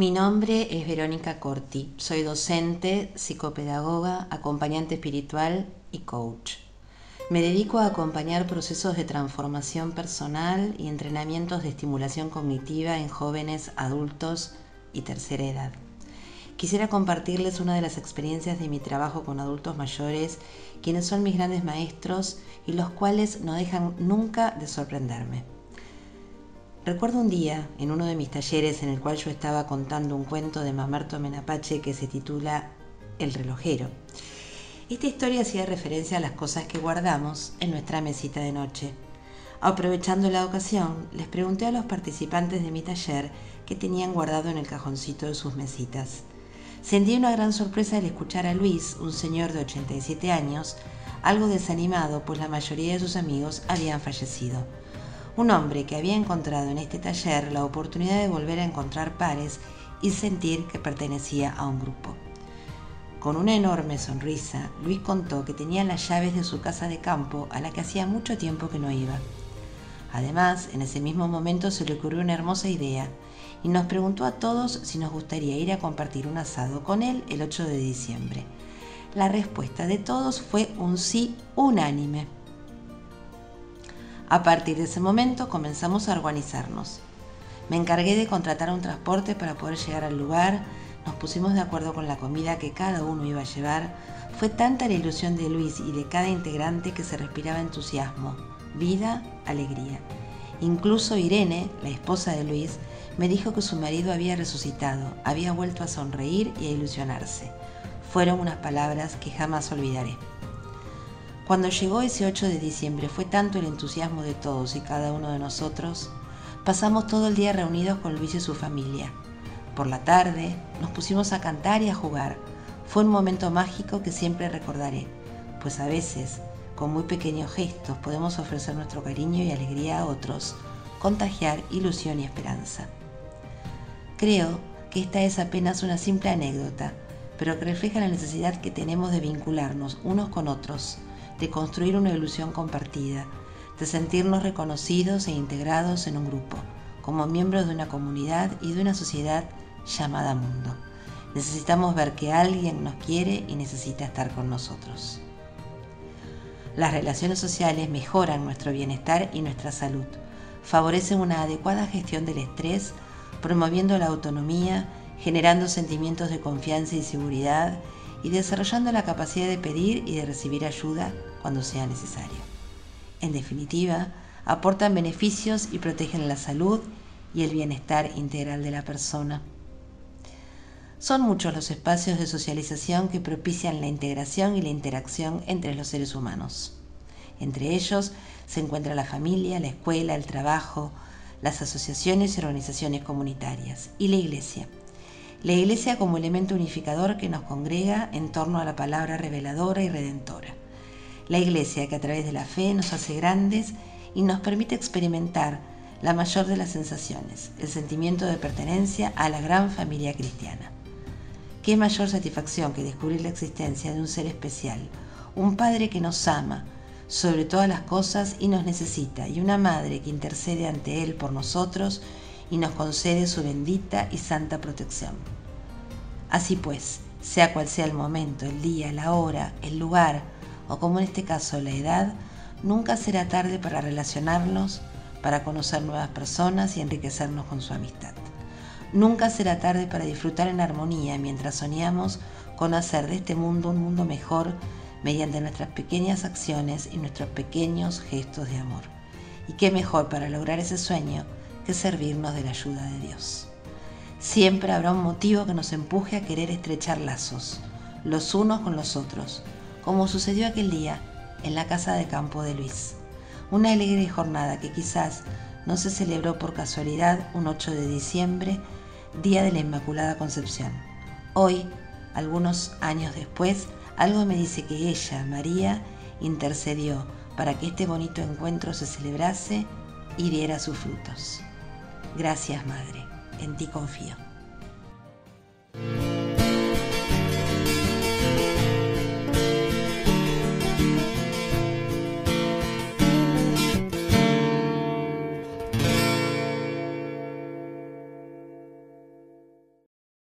Mi nombre es Verónica Corti. Soy docente, psicopedagoga, acompañante espiritual y coach. Me dedico a acompañar procesos de transformación personal y entrenamientos de estimulación cognitiva en jóvenes, adultos y tercera edad. Quisiera compartirles una de las experiencias de mi trabajo con adultos mayores, quienes son mis grandes maestros y los cuales no dejan nunca de sorprenderme. Recuerdo un día, en uno de mis talleres en el cual yo estaba contando un cuento de Mamerto Menapache que se titula El relojero. Esta historia hacía referencia a las cosas que guardamos en nuestra mesita de noche. Aprovechando la ocasión, les pregunté a los participantes de mi taller qué tenían guardado en el cajoncito de sus mesitas. Sentí una gran sorpresa al escuchar a Luis, un señor de 87 años, algo desanimado, pues la mayoría de sus amigos habían fallecido un hombre que había encontrado en este taller la oportunidad de volver a encontrar pares y sentir que pertenecía a un grupo. Con una enorme sonrisa, Luis contó que tenía las llaves de su casa de campo a la que hacía mucho tiempo que no iba. Además, en ese mismo momento se le ocurrió una hermosa idea y nos preguntó a todos si nos gustaría ir a compartir un asado con él el 8 de diciembre. La respuesta de todos fue un sí unánime. A partir de ese momento comenzamos a organizarnos. Me encargué de contratar un transporte para poder llegar al lugar, nos pusimos de acuerdo con la comida que cada uno iba a llevar. Fue tanta la ilusión de Luis y de cada integrante que se respiraba entusiasmo, vida, alegría. Incluso Irene, la esposa de Luis, me dijo que su marido había resucitado, había vuelto a sonreír y a ilusionarse. Fueron unas palabras que jamás olvidaré. Cuando llegó ese 8 de diciembre fue tanto el entusiasmo de todos y cada uno de nosotros, pasamos todo el día reunidos con Luis y su familia. Por la tarde nos pusimos a cantar y a jugar. Fue un momento mágico que siempre recordaré, pues a veces, con muy pequeños gestos, podemos ofrecer nuestro cariño y alegría a otros, contagiar ilusión y esperanza. Creo que esta es apenas una simple anécdota, pero que refleja la necesidad que tenemos de vincularnos unos con otros, de construir una ilusión compartida, de sentirnos reconocidos e integrados en un grupo, como miembros de una comunidad y de una sociedad llamada mundo. Necesitamos ver que alguien nos quiere y necesita estar con nosotros. Las relaciones sociales mejoran nuestro bienestar y nuestra salud, favorecen una adecuada gestión del estrés, promoviendo la autonomía, generando sentimientos de confianza y seguridad y desarrollando la capacidad de pedir y de recibir ayuda cuando sea necesario. En definitiva, aportan beneficios y protegen la salud y el bienestar integral de la persona. Son muchos los espacios de socialización que propician la integración y la interacción entre los seres humanos. Entre ellos se encuentra la familia, la escuela, el trabajo, las asociaciones y organizaciones comunitarias y la iglesia. La iglesia como elemento unificador que nos congrega en torno a la palabra reveladora y redentora. La iglesia que a través de la fe nos hace grandes y nos permite experimentar la mayor de las sensaciones, el sentimiento de pertenencia a la gran familia cristiana. Qué mayor satisfacción que descubrir la existencia de un ser especial, un Padre que nos ama sobre todas las cosas y nos necesita, y una Madre que intercede ante Él por nosotros y nos concede su bendita y santa protección. Así pues, sea cual sea el momento, el día, la hora, el lugar, o como en este caso la edad, nunca será tarde para relacionarnos, para conocer nuevas personas y enriquecernos con su amistad. Nunca será tarde para disfrutar en armonía mientras soñamos con hacer de este mundo un mundo mejor mediante nuestras pequeñas acciones y nuestros pequeños gestos de amor. Y qué mejor para lograr ese sueño que servirnos de la ayuda de Dios. Siempre habrá un motivo que nos empuje a querer estrechar lazos, los unos con los otros, como sucedió aquel día en la casa de campo de Luis. Una alegre jornada que quizás no se celebró por casualidad un 8 de diciembre, día de la Inmaculada Concepción. Hoy, algunos años después, algo me dice que ella, María, intercedió para que este bonito encuentro se celebrase y diera sus frutos. Gracias, Madre, en ti confío.